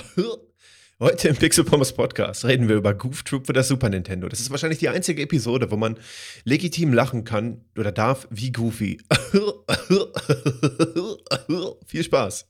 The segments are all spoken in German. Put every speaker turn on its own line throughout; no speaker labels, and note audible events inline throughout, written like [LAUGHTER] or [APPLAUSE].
[LAUGHS] Heute im Pixel Pommes Podcast reden wir über Goof Troop für das Super Nintendo. Das ist wahrscheinlich die einzige Episode, wo man legitim lachen kann oder darf wie Goofy. [LAUGHS] Viel Spaß.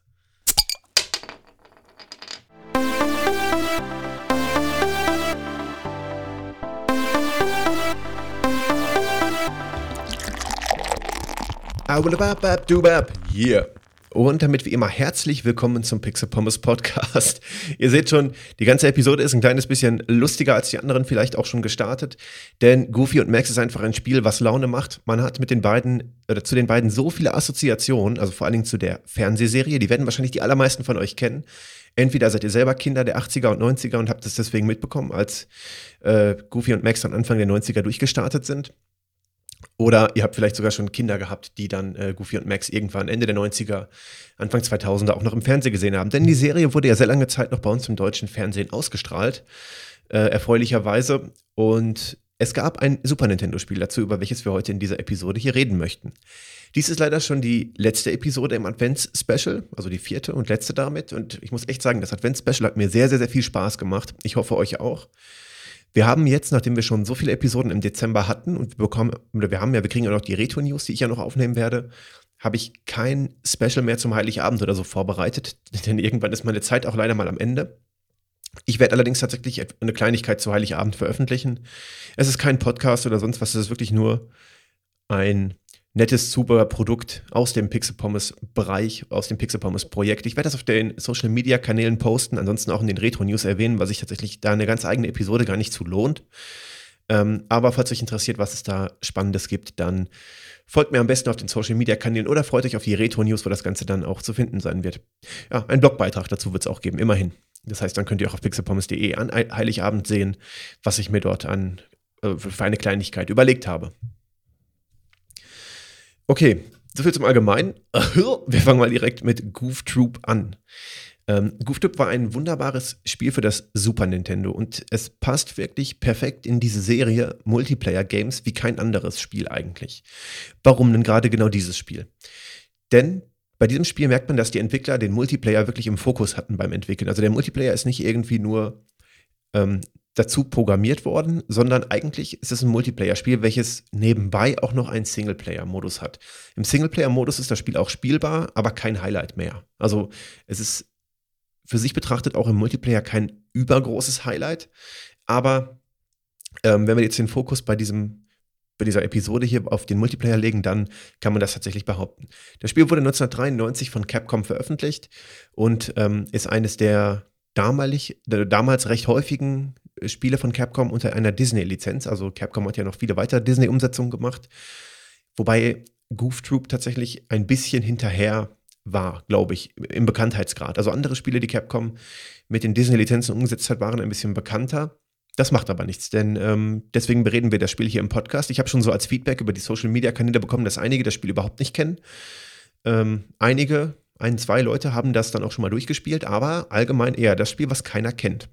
Yeah. Und damit wie immer herzlich willkommen zum Pixel Pommes Podcast. [LAUGHS] Ihr seht schon, die ganze Episode ist ein kleines bisschen lustiger als die anderen vielleicht auch schon gestartet, denn Goofy und Max ist einfach ein Spiel, was Laune macht. Man hat mit den beiden oder zu den beiden so viele Assoziationen, also vor allen Dingen zu der Fernsehserie, die werden wahrscheinlich die allermeisten von euch kennen. Entweder seid ihr selber Kinder der 80er und 90er und habt es deswegen mitbekommen, als äh, Goofy und Max am Anfang der 90er durchgestartet sind. Oder ihr habt vielleicht sogar schon Kinder gehabt, die dann äh, Goofy und Max irgendwann Ende der 90er, Anfang 2000er auch noch im Fernsehen gesehen haben. Denn die Serie wurde ja sehr lange Zeit noch bei uns im deutschen Fernsehen ausgestrahlt, äh, erfreulicherweise. Und es gab ein Super Nintendo-Spiel dazu, über welches wir heute in dieser Episode hier reden möchten. Dies ist leider schon die letzte Episode im Advents-Special, also die vierte und letzte damit. Und ich muss echt sagen, das Advents-Special hat mir sehr, sehr, sehr viel Spaß gemacht. Ich hoffe euch auch. Wir haben jetzt, nachdem wir schon so viele Episoden im Dezember hatten und wir bekommen, oder wir haben ja, wir kriegen ja noch die Retro-News, die ich ja noch aufnehmen werde, habe ich kein Special mehr zum Heiligabend oder so vorbereitet, [LAUGHS] denn irgendwann ist meine Zeit auch leider mal am Ende. Ich werde allerdings tatsächlich eine Kleinigkeit zu Heiligabend veröffentlichen. Es ist kein Podcast oder sonst was, es ist wirklich nur ein nettes Zubehörprodukt aus dem Pixel Pommes Bereich, aus dem Pixel Pommes Projekt. Ich werde das auf den Social Media Kanälen posten, ansonsten auch in den Retro News erwähnen, weil sich tatsächlich da eine ganz eigene Episode gar nicht zu lohnt. Ähm, aber falls euch interessiert, was es da Spannendes gibt, dann folgt mir am besten auf den Social Media Kanälen oder freut euch auf die Retro News, wo das Ganze dann auch zu finden sein wird. Ja, ein Blogbeitrag dazu wird es auch geben, immerhin. Das heißt, dann könnt ihr auch auf pixelpommes.de an Heiligabend sehen, was ich mir dort an äh, für eine Kleinigkeit überlegt habe. Okay, soviel zum Allgemeinen. [LAUGHS] Wir fangen mal direkt mit Goof Troop an. Ähm, Goof Troop war ein wunderbares Spiel für das Super Nintendo und es passt wirklich perfekt in diese Serie Multiplayer Games wie kein anderes Spiel eigentlich. Warum denn gerade genau dieses Spiel? Denn bei diesem Spiel merkt man, dass die Entwickler den Multiplayer wirklich im Fokus hatten beim Entwickeln. Also der Multiplayer ist nicht irgendwie nur ähm, dazu programmiert worden, sondern eigentlich ist es ein Multiplayer-Spiel, welches nebenbei auch noch einen Singleplayer-Modus hat. Im Singleplayer-Modus ist das Spiel auch spielbar, aber kein Highlight mehr. Also es ist für sich betrachtet auch im Multiplayer kein übergroßes Highlight, aber ähm, wenn wir jetzt den Fokus bei diesem bei dieser Episode hier auf den Multiplayer legen, dann kann man das tatsächlich behaupten. Das Spiel wurde 1993 von Capcom veröffentlicht und ähm, ist eines der damalig, damals recht häufigen Spiele von Capcom unter einer Disney-Lizenz. Also Capcom hat ja noch viele weitere Disney-Umsetzungen gemacht. Wobei Goof Troop tatsächlich ein bisschen hinterher war, glaube ich, im Bekanntheitsgrad. Also andere Spiele, die Capcom mit den Disney-Lizenzen umgesetzt hat, waren ein bisschen bekannter. Das macht aber nichts, denn ähm, deswegen bereden wir das Spiel hier im Podcast. Ich habe schon so als Feedback über die Social-Media-Kanäle bekommen, dass einige das Spiel überhaupt nicht kennen. Ähm, einige, ein, zwei Leute haben das dann auch schon mal durchgespielt, aber allgemein eher das Spiel, was keiner kennt.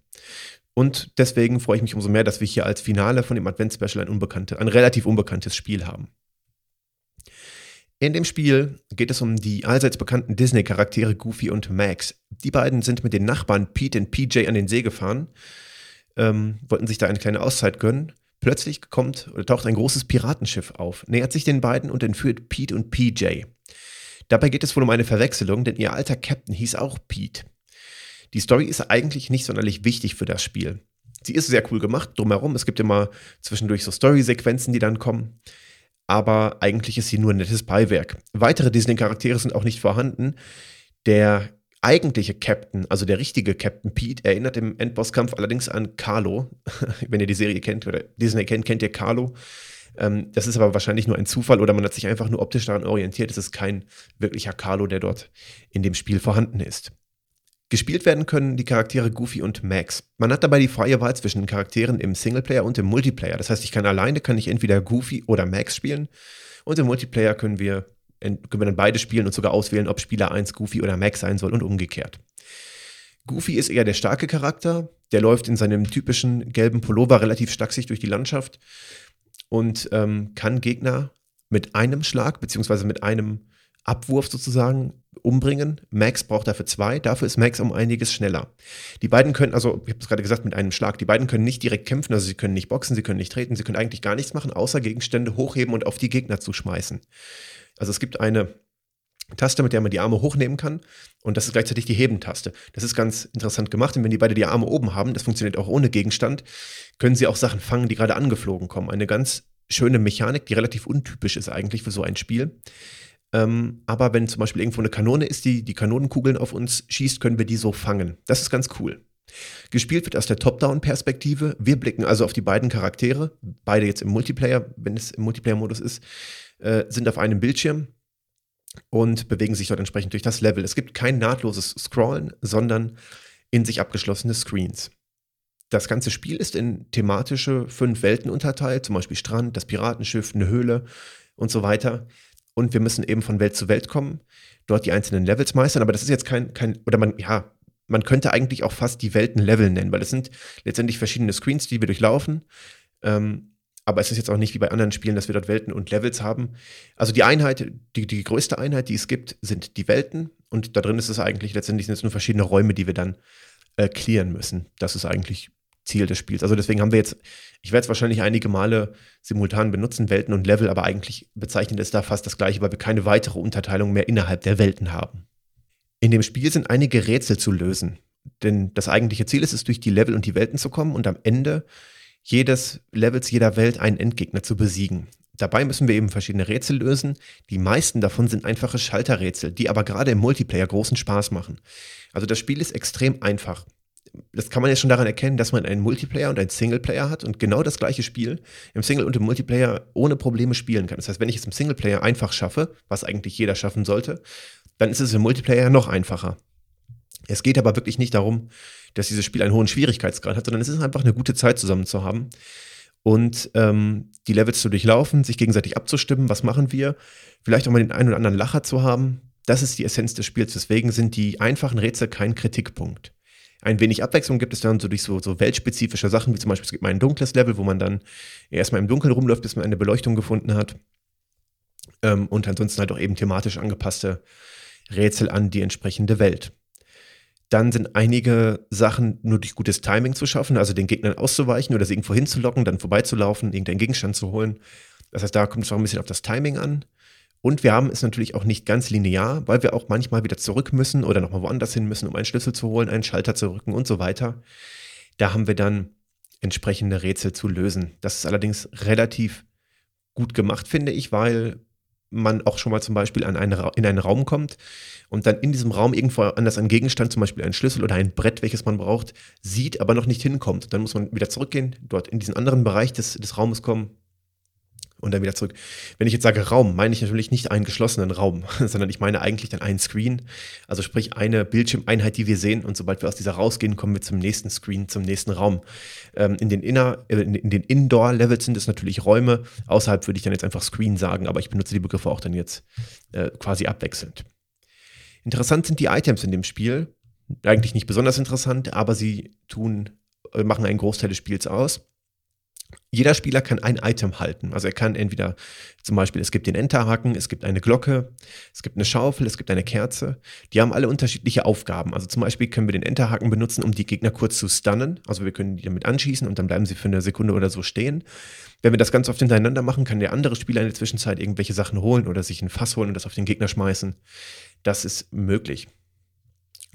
Und deswegen freue ich mich umso mehr, dass wir hier als Finale von dem Advent-Special ein, unbekannte, ein relativ unbekanntes Spiel haben. In dem Spiel geht es um die allseits bekannten Disney-Charaktere Goofy und Max. Die beiden sind mit den Nachbarn Pete und PJ an den See gefahren, ähm, wollten sich da eine kleine Auszeit gönnen. Plötzlich kommt oder taucht ein großes Piratenschiff auf, nähert sich den beiden und entführt Pete und PJ. Dabei geht es wohl um eine Verwechslung, denn ihr alter Captain hieß auch Pete. Die Story ist eigentlich nicht sonderlich wichtig für das Spiel. Sie ist sehr cool gemacht, drumherum. Es gibt immer zwischendurch so Story-Sequenzen, die dann kommen. Aber eigentlich ist sie nur ein nettes Beiwerk. Weitere Disney-Charaktere sind auch nicht vorhanden. Der eigentliche Captain, also der richtige Captain Pete, erinnert im Endbosskampf allerdings an Carlo. [LAUGHS] Wenn ihr die Serie kennt oder Disney kennt, kennt ihr Carlo. Ähm, das ist aber wahrscheinlich nur ein Zufall oder man hat sich einfach nur optisch daran orientiert. Es ist kein wirklicher Carlo, der dort in dem Spiel vorhanden ist. Gespielt werden können die Charaktere Goofy und Max. Man hat dabei die freie Wahl zwischen den Charakteren im Singleplayer und im Multiplayer. Das heißt, ich kann alleine kann ich entweder Goofy oder Max spielen und im Multiplayer können wir, können wir dann beide spielen und sogar auswählen, ob Spieler 1 Goofy oder Max sein soll und umgekehrt. Goofy ist eher der starke Charakter, der läuft in seinem typischen gelben Pullover relativ stachsig durch die Landschaft und ähm, kann Gegner mit einem Schlag beziehungsweise mit einem Abwurf sozusagen umbringen. Max braucht dafür zwei, dafür ist Max um einiges schneller. Die beiden können, also ich habe es gerade gesagt, mit einem Schlag, die beiden können nicht direkt kämpfen, also sie können nicht boxen, sie können nicht treten, sie können eigentlich gar nichts machen, außer Gegenstände hochheben und auf die Gegner zu schmeißen. Also es gibt eine Taste, mit der man die Arme hochnehmen kann. Und das ist gleichzeitig die Hebentaste. Das ist ganz interessant gemacht. Und wenn die beide die Arme oben haben, das funktioniert auch ohne Gegenstand, können sie auch Sachen fangen, die gerade angeflogen kommen. Eine ganz schöne Mechanik, die relativ untypisch ist eigentlich für so ein Spiel. Ähm, aber wenn zum Beispiel irgendwo eine Kanone ist, die die Kanonenkugeln auf uns schießt, können wir die so fangen. Das ist ganz cool. Gespielt wird aus der Top-Down-Perspektive. Wir blicken also auf die beiden Charaktere, beide jetzt im Multiplayer, wenn es im Multiplayer-Modus ist, äh, sind auf einem Bildschirm und bewegen sich dort entsprechend durch das Level. Es gibt kein nahtloses Scrollen, sondern in sich abgeschlossene Screens. Das ganze Spiel ist in thematische fünf Welten unterteilt, zum Beispiel Strand, das Piratenschiff, eine Höhle und so weiter. Und wir müssen eben von Welt zu Welt kommen, dort die einzelnen Levels meistern. Aber das ist jetzt kein, kein oder man, ja, man könnte eigentlich auch fast die Welten Level nennen, weil es sind letztendlich verschiedene Screens, die wir durchlaufen. Ähm, aber es ist jetzt auch nicht wie bei anderen Spielen, dass wir dort Welten und Levels haben. Also die Einheit, die, die größte Einheit, die es gibt, sind die Welten. Und da drin ist es eigentlich letztendlich sind es nur verschiedene Räume, die wir dann äh, clearen müssen. Das ist eigentlich Ziel des Spiels. Also deswegen haben wir jetzt, ich werde es wahrscheinlich einige Male simultan benutzen, Welten und Level, aber eigentlich bezeichnet es da fast das gleiche, weil wir keine weitere Unterteilung mehr innerhalb der Welten haben. In dem Spiel sind einige Rätsel zu lösen. Denn das eigentliche Ziel ist es, durch die Level und die Welten zu kommen und am Ende jedes Levels, jeder Welt einen Endgegner zu besiegen. Dabei müssen wir eben verschiedene Rätsel lösen. Die meisten davon sind einfache Schalterrätsel, die aber gerade im Multiplayer großen Spaß machen. Also das Spiel ist extrem einfach. Das kann man ja schon daran erkennen, dass man einen Multiplayer und einen Singleplayer hat und genau das gleiche Spiel im Single und im Multiplayer ohne Probleme spielen kann. Das heißt, wenn ich es im Singleplayer einfach schaffe, was eigentlich jeder schaffen sollte, dann ist es im Multiplayer noch einfacher. Es geht aber wirklich nicht darum, dass dieses Spiel einen hohen Schwierigkeitsgrad hat, sondern es ist einfach eine gute Zeit zusammen zu haben und ähm, die Levels zu durchlaufen, sich gegenseitig abzustimmen, was machen wir, vielleicht auch mal den einen oder anderen Lacher zu haben. Das ist die Essenz des Spiels. Deswegen sind die einfachen Rätsel kein Kritikpunkt. Ein wenig Abwechslung gibt es dann so durch so, so weltspezifische Sachen, wie zum Beispiel es gibt mal ein dunkles Level, wo man dann erstmal im Dunkeln rumläuft, bis man eine Beleuchtung gefunden hat. Ähm, und ansonsten halt auch eben thematisch angepasste Rätsel an die entsprechende Welt. Dann sind einige Sachen nur durch gutes Timing zu schaffen, also den Gegnern auszuweichen oder sie irgendwo hinzulocken, dann vorbeizulaufen, irgendeinen Gegenstand zu holen. Das heißt, da kommt es auch ein bisschen auf das Timing an. Und wir haben es natürlich auch nicht ganz linear, weil wir auch manchmal wieder zurück müssen oder nochmal woanders hin müssen, um einen Schlüssel zu holen, einen Schalter zu rücken und so weiter. Da haben wir dann entsprechende Rätsel zu lösen. Das ist allerdings relativ gut gemacht, finde ich, weil man auch schon mal zum Beispiel an einen, in einen Raum kommt und dann in diesem Raum irgendwo anders ein Gegenstand, zum Beispiel ein Schlüssel oder ein Brett, welches man braucht, sieht, aber noch nicht hinkommt. Dann muss man wieder zurückgehen, dort in diesen anderen Bereich des, des Raumes kommen, und dann wieder zurück. Wenn ich jetzt sage Raum, meine ich natürlich nicht einen geschlossenen Raum, [LAUGHS] sondern ich meine eigentlich dann einen Screen, also sprich eine Bildschirmeinheit, die wir sehen und sobald wir aus dieser rausgehen, kommen wir zum nächsten Screen, zum nächsten Raum. Ähm, in den, Inner, äh, in den Indoor-Levels sind es natürlich Räume, außerhalb würde ich dann jetzt einfach Screen sagen, aber ich benutze die Begriffe auch dann jetzt äh, quasi abwechselnd. Interessant sind die Items in dem Spiel, eigentlich nicht besonders interessant, aber sie tun, äh, machen einen Großteil des Spiels aus jeder Spieler kann ein Item halten. Also er kann entweder zum Beispiel, es gibt den Enterhaken, es gibt eine Glocke, es gibt eine Schaufel, es gibt eine Kerze. Die haben alle unterschiedliche Aufgaben. Also zum Beispiel können wir den Enterhaken benutzen, um die Gegner kurz zu stunnen. Also wir können die damit anschießen und dann bleiben sie für eine Sekunde oder so stehen. Wenn wir das ganz oft hintereinander machen, kann der andere Spieler in der Zwischenzeit irgendwelche Sachen holen oder sich ein Fass holen und das auf den Gegner schmeißen. Das ist möglich.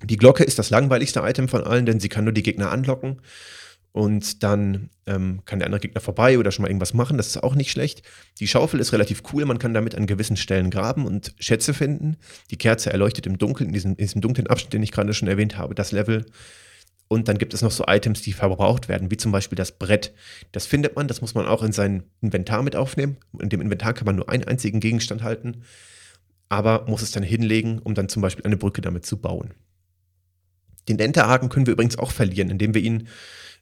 Die Glocke ist das langweiligste Item von allen, denn sie kann nur die Gegner anlocken und dann ähm, kann der andere Gegner vorbei oder schon mal irgendwas machen. Das ist auch nicht schlecht. Die Schaufel ist relativ cool. Man kann damit an gewissen Stellen graben und Schätze finden. Die Kerze erleuchtet im Dunkeln, in diesem, in diesem dunklen Abschnitt, den ich gerade schon erwähnt habe, das Level. Und dann gibt es noch so Items, die verbraucht werden, wie zum Beispiel das Brett. Das findet man, das muss man auch in sein Inventar mit aufnehmen. In dem Inventar kann man nur einen einzigen Gegenstand halten, aber muss es dann hinlegen, um dann zum Beispiel eine Brücke damit zu bauen. Den Enterhaken können wir übrigens auch verlieren, indem wir ihn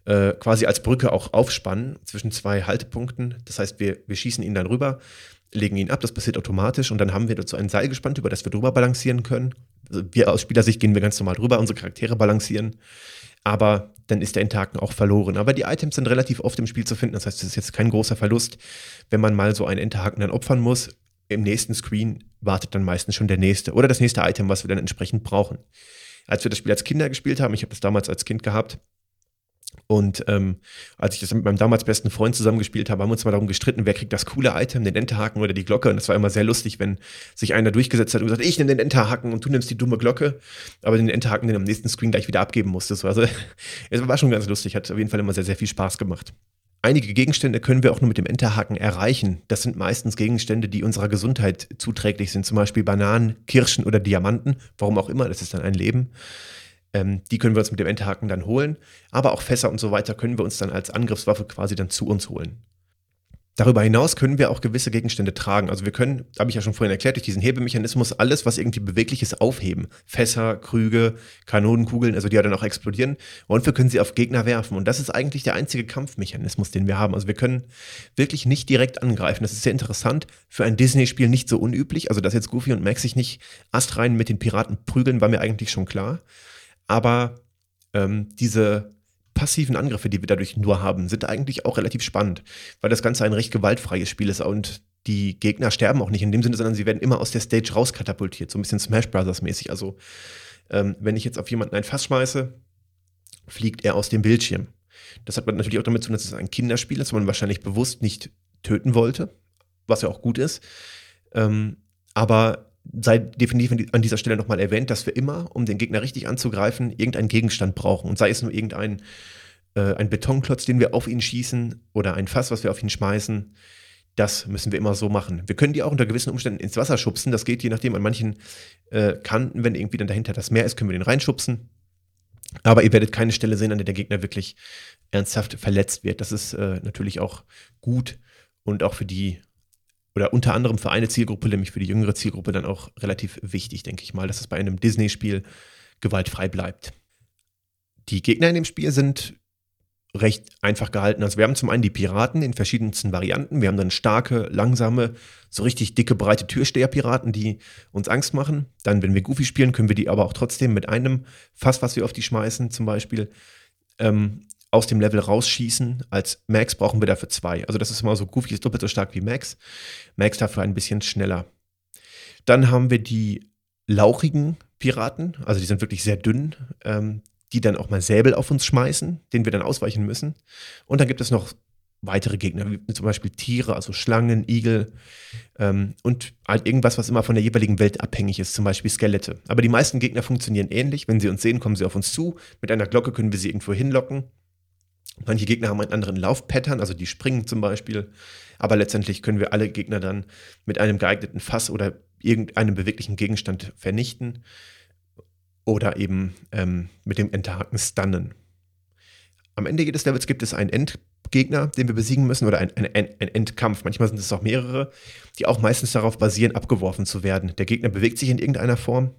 äh, quasi als Brücke auch aufspannen zwischen zwei Haltepunkten. Das heißt, wir, wir schießen ihn dann rüber, legen ihn ab, das passiert automatisch und dann haben wir dazu ein Seil gespannt, über das wir drüber balancieren können. Also wir aus Spielersicht gehen wir ganz normal drüber, unsere Charaktere balancieren, aber dann ist der Interaken auch verloren. Aber die Items sind relativ oft im Spiel zu finden, das heißt, es ist jetzt kein großer Verlust, wenn man mal so einen Interhaken dann opfern muss. im nächsten Screen wartet dann meistens schon der nächste oder das nächste Item, was wir dann entsprechend brauchen. Als wir das Spiel als Kinder gespielt haben, ich habe das damals als Kind gehabt, und ähm, als ich das mit meinem damals besten Freund zusammengespielt habe, haben wir uns mal darum gestritten, wer kriegt das coole Item, den Enterhaken oder die Glocke. Und das war immer sehr lustig, wenn sich einer durchgesetzt hat und gesagt, ich nehme den Enterhaken und du nimmst die dumme Glocke, aber den Enterhaken den am nächsten Screen gleich wieder abgeben musstest. Also [LAUGHS] es war schon ganz lustig, hat auf jeden Fall immer sehr, sehr viel Spaß gemacht. Einige Gegenstände können wir auch nur mit dem Enterhaken erreichen. Das sind meistens Gegenstände, die unserer Gesundheit zuträglich sind, zum Beispiel Bananen, Kirschen oder Diamanten. Warum auch immer, das ist dann ein Leben. Ähm, die können wir uns mit dem Enterhaken dann holen. Aber auch Fässer und so weiter können wir uns dann als Angriffswaffe quasi dann zu uns holen. Darüber hinaus können wir auch gewisse Gegenstände tragen. Also wir können, habe ich ja schon vorhin erklärt, durch diesen Hebemechanismus alles, was irgendwie beweglich ist, aufheben. Fässer, Krüge, Kanonenkugeln, also die ja dann auch explodieren. Und wir können sie auf Gegner werfen. Und das ist eigentlich der einzige Kampfmechanismus, den wir haben. Also wir können wirklich nicht direkt angreifen. Das ist sehr interessant. Für ein Disney-Spiel nicht so unüblich. Also dass jetzt Goofy und Max sich nicht astrein mit den Piraten prügeln, war mir eigentlich schon klar. Aber ähm, diese passiven Angriffe, die wir dadurch nur haben, sind eigentlich auch relativ spannend, weil das Ganze ein recht gewaltfreies Spiel ist und die Gegner sterben auch nicht in dem Sinne, sondern sie werden immer aus der Stage rauskatapultiert, so ein bisschen Smash Brothers mäßig. Also ähm, wenn ich jetzt auf jemanden ein Fass schmeiße, fliegt er aus dem Bildschirm. Das hat natürlich auch damit zu tun, dass es ein Kinderspiel ist, das man wahrscheinlich bewusst nicht töten wollte, was ja auch gut ist. Ähm, aber sei definitiv an dieser Stelle nochmal erwähnt, dass wir immer, um den Gegner richtig anzugreifen, irgendeinen Gegenstand brauchen. Und sei es nur irgendein äh, ein Betonklotz, den wir auf ihn schießen oder ein Fass, was wir auf ihn schmeißen. Das müssen wir immer so machen. Wir können die auch unter gewissen Umständen ins Wasser schubsen. Das geht je nachdem an manchen äh, Kanten, wenn irgendwie dann dahinter das Meer ist, können wir den reinschubsen. Aber ihr werdet keine Stelle sehen, an der der Gegner wirklich ernsthaft verletzt wird. Das ist äh, natürlich auch gut und auch für die oder unter anderem für eine Zielgruppe, nämlich für die jüngere Zielgruppe, dann auch relativ wichtig, denke ich mal, dass es bei einem Disney-Spiel gewaltfrei bleibt. Die Gegner in dem Spiel sind recht einfach gehalten. Also wir haben zum einen die Piraten in verschiedensten Varianten. Wir haben dann starke, langsame, so richtig dicke, breite Türsteher-Piraten, die uns Angst machen. Dann, wenn wir Goofy spielen, können wir die aber auch trotzdem mit einem Fass, was wir auf die schmeißen, zum Beispiel, ähm, aus dem Level rausschießen. Als Max brauchen wir dafür zwei. Also das ist immer so, Goofy ist doppelt so stark wie Max. Max dafür ein bisschen schneller. Dann haben wir die lauchigen Piraten, also die sind wirklich sehr dünn, ähm, die dann auch mal Säbel auf uns schmeißen, denen wir dann ausweichen müssen. Und dann gibt es noch weitere Gegner, wie zum Beispiel Tiere, also Schlangen, Igel ähm, und halt irgendwas, was immer von der jeweiligen Welt abhängig ist, zum Beispiel Skelette. Aber die meisten Gegner funktionieren ähnlich. Wenn sie uns sehen, kommen sie auf uns zu. Mit einer Glocke können wir sie irgendwo hinlocken. Manche Gegner haben einen anderen Laufpattern, also die springen zum Beispiel. Aber letztendlich können wir alle Gegner dann mit einem geeigneten Fass oder irgendeinem beweglichen Gegenstand vernichten oder eben ähm, mit dem Enterhaken stunnen. Am Ende jedes Levels gibt es einen Endgegner, den wir besiegen müssen, oder einen ein, ein Endkampf. Manchmal sind es auch mehrere, die auch meistens darauf basieren, abgeworfen zu werden. Der Gegner bewegt sich in irgendeiner Form.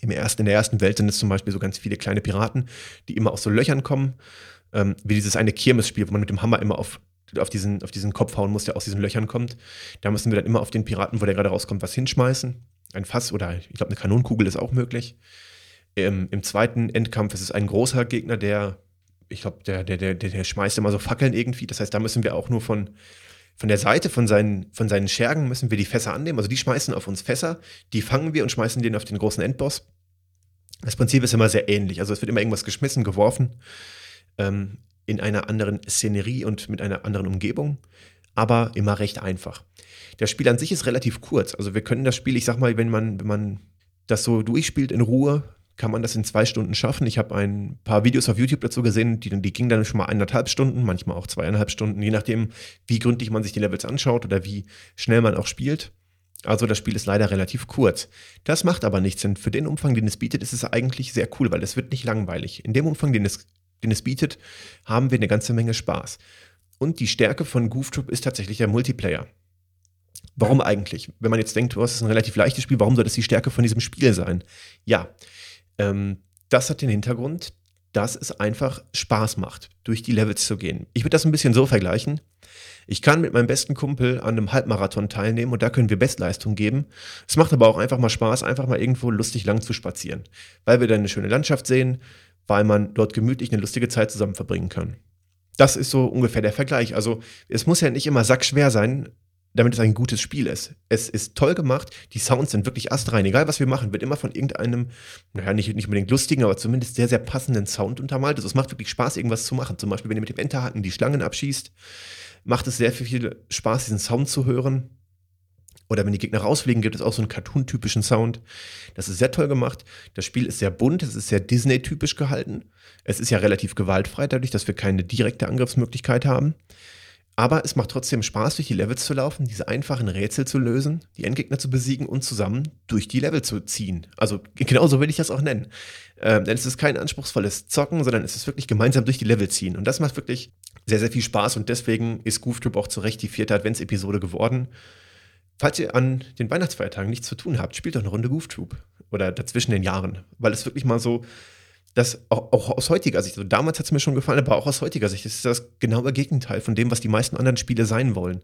Im ersten, in der ersten Welt sind es zum Beispiel so ganz viele kleine Piraten, die immer aus so Löchern kommen ähm, wie dieses eine Kirmesspiel, wo man mit dem Hammer immer auf, auf, diesen, auf diesen Kopf hauen muss, der aus diesen Löchern kommt. Da müssen wir dann immer auf den Piraten, wo der gerade rauskommt, was hinschmeißen. Ein Fass oder ich glaube, eine Kanonenkugel ist auch möglich. Ähm, Im zweiten Endkampf ist es ein großer Gegner, der, ich glaube, der, der, der, der schmeißt immer so Fackeln irgendwie. Das heißt, da müssen wir auch nur von, von der Seite, von seinen, von seinen Schergen, müssen wir die Fässer annehmen. Also die schmeißen auf uns Fässer, die fangen wir und schmeißen den auf den großen Endboss. Das Prinzip ist immer sehr ähnlich. Also es wird immer irgendwas geschmissen, geworfen ähm, in einer anderen Szenerie und mit einer anderen Umgebung, aber immer recht einfach. Das Spiel an sich ist relativ kurz. Also wir können das Spiel, ich sag mal, wenn man, wenn man das so durchspielt in Ruhe, kann man das in zwei Stunden schaffen. Ich habe ein paar Videos auf YouTube dazu gesehen, die, die gingen dann schon mal eineinhalb Stunden, manchmal auch zweieinhalb Stunden, je nachdem, wie gründlich man sich die Levels anschaut oder wie schnell man auch spielt. Also das Spiel ist leider relativ kurz. Das macht aber nichts, denn für den Umfang, den es bietet, ist es eigentlich sehr cool, weil es wird nicht langweilig. In dem Umfang, den es den es bietet, haben wir eine ganze Menge Spaß. Und die Stärke von Goof Troop ist tatsächlich der Multiplayer. Warum eigentlich? Wenn man jetzt denkt, oh, es ist ein relativ leichtes Spiel, warum soll das die Stärke von diesem Spiel sein? Ja, ähm, das hat den Hintergrund, dass es einfach Spaß macht, durch die Levels zu gehen. Ich würde das ein bisschen so vergleichen. Ich kann mit meinem besten Kumpel an einem Halbmarathon teilnehmen und da können wir Bestleistung geben. Es macht aber auch einfach mal Spaß, einfach mal irgendwo lustig lang zu spazieren, weil wir dann eine schöne Landschaft sehen, weil man dort gemütlich eine lustige Zeit zusammen verbringen kann. Das ist so ungefähr der Vergleich. Also es muss ja nicht immer sackschwer sein, damit es ein gutes Spiel ist. Es ist toll gemacht, die Sounds sind wirklich astrein. Egal was wir machen, wird immer von irgendeinem, naja, nicht, nicht unbedingt lustigen, aber zumindest sehr, sehr passenden Sound untermalt. Also es macht wirklich Spaß, irgendwas zu machen. Zum Beispiel, wenn ihr mit dem Enterhaken die Schlangen abschießt, macht es sehr viel Spaß, diesen Sound zu hören. Oder wenn die Gegner rausfliegen, gibt es auch so einen cartoon-typischen Sound. Das ist sehr toll gemacht. Das Spiel ist sehr bunt, es ist sehr Disney-typisch gehalten. Es ist ja relativ gewaltfrei, dadurch, dass wir keine direkte Angriffsmöglichkeit haben. Aber es macht trotzdem Spaß, durch die Levels zu laufen, diese einfachen Rätsel zu lösen, die Endgegner zu besiegen und zusammen durch die Level zu ziehen. Also [LAUGHS] genauso will ich das auch nennen. Ähm, denn es ist kein anspruchsvolles Zocken, sondern es ist wirklich gemeinsam durch die Level ziehen. Und das macht wirklich sehr, sehr viel Spaß und deswegen ist Goof Troop auch zu Recht die vierte Adventsepisode geworden. Falls ihr an den Weihnachtsfeiertagen nichts zu tun habt, spielt doch eine Runde Goof Troop. Oder dazwischen den Jahren. Weil es wirklich mal so, dass auch, auch aus heutiger Sicht, also damals hat es mir schon gefallen, aber auch aus heutiger Sicht ist das genaue Gegenteil von dem, was die meisten anderen Spiele sein wollen.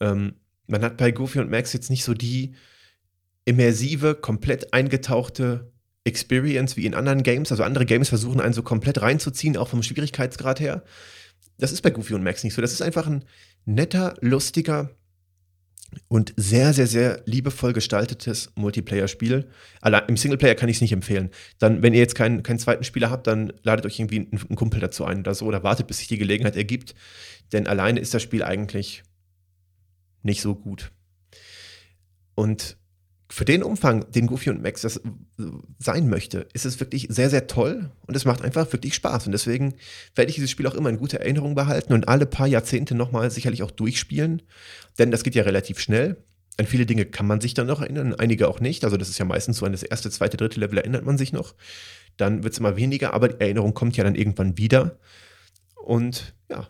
Ähm, man hat bei Goofy und Max jetzt nicht so die immersive, komplett eingetauchte Experience wie in anderen Games. Also andere Games versuchen einen so komplett reinzuziehen, auch vom Schwierigkeitsgrad her. Das ist bei Goofy und Max nicht so. Das ist einfach ein netter, lustiger, und sehr, sehr, sehr liebevoll gestaltetes Multiplayer-Spiel. Im Singleplayer kann ich es nicht empfehlen. Dann, wenn ihr jetzt keinen, keinen zweiten Spieler habt, dann ladet euch irgendwie einen, einen Kumpel dazu ein oder so oder wartet, bis sich die Gelegenheit ergibt. Denn alleine ist das Spiel eigentlich nicht so gut. Und für den Umfang, den Goofy und Max das sein möchte, ist es wirklich sehr, sehr toll und es macht einfach wirklich Spaß. Und deswegen werde ich dieses Spiel auch immer in guter Erinnerung behalten und alle paar Jahrzehnte nochmal sicherlich auch durchspielen. Denn das geht ja relativ schnell. An viele Dinge kann man sich dann noch erinnern, einige auch nicht. Also das ist ja meistens so an das erste, zweite, dritte Level erinnert man sich noch. Dann wird es immer weniger, aber die Erinnerung kommt ja dann irgendwann wieder. Und ja,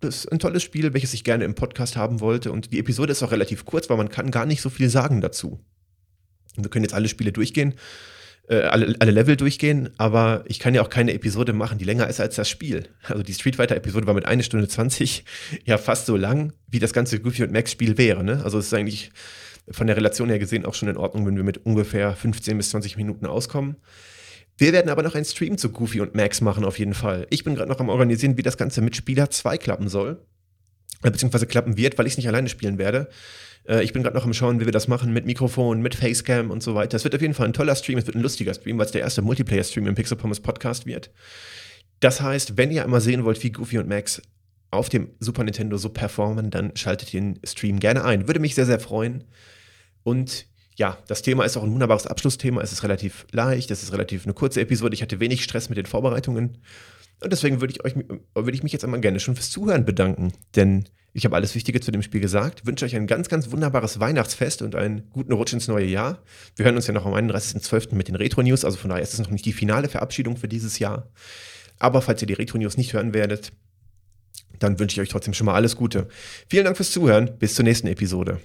das ist ein tolles Spiel, welches ich gerne im Podcast haben wollte. Und die Episode ist auch relativ kurz, weil man kann gar nicht so viel sagen dazu. Wir können jetzt alle Spiele durchgehen, äh, alle, alle Level durchgehen, aber ich kann ja auch keine Episode machen, die länger ist als das Spiel. Also die Street Fighter-Episode war mit 1 Stunde 20 [LAUGHS] ja fast so lang, wie das ganze Goofy und Max-Spiel wäre. Ne? Also es ist eigentlich von der Relation her gesehen auch schon in Ordnung, wenn wir mit ungefähr 15 bis 20 Minuten auskommen. Wir werden aber noch einen Stream zu Goofy und Max machen, auf jeden Fall. Ich bin gerade noch am Organisieren, wie das Ganze mit Spieler 2 klappen soll. Äh, beziehungsweise klappen wird, weil ich es nicht alleine spielen werde. Äh, ich bin gerade noch am Schauen, wie wir das machen mit Mikrofon, mit Facecam und so weiter. Es wird auf jeden Fall ein toller Stream, es wird ein lustiger Stream, weil es der erste Multiplayer-Stream im Pixel Pommes Podcast wird. Das heißt, wenn ihr einmal sehen wollt, wie Goofy und Max auf dem Super Nintendo so performen, dann schaltet den Stream gerne ein. Würde mich sehr, sehr freuen. Und ja, das Thema ist auch ein wunderbares Abschlussthema. Es ist relativ leicht, es ist relativ eine kurze Episode. Ich hatte wenig Stress mit den Vorbereitungen. Und deswegen würde ich, euch, würde ich mich jetzt einmal gerne schon fürs Zuhören bedanken. Denn ich habe alles Wichtige zu dem Spiel gesagt. Wünsche euch ein ganz, ganz wunderbares Weihnachtsfest und einen guten Rutsch ins neue Jahr. Wir hören uns ja noch am 31.12. mit den Retro-News, also von daher ist es noch nicht die finale Verabschiedung für dieses Jahr. Aber falls ihr die Retro-News nicht hören werdet, dann wünsche ich euch trotzdem schon mal alles Gute. Vielen Dank fürs Zuhören. Bis zur nächsten Episode.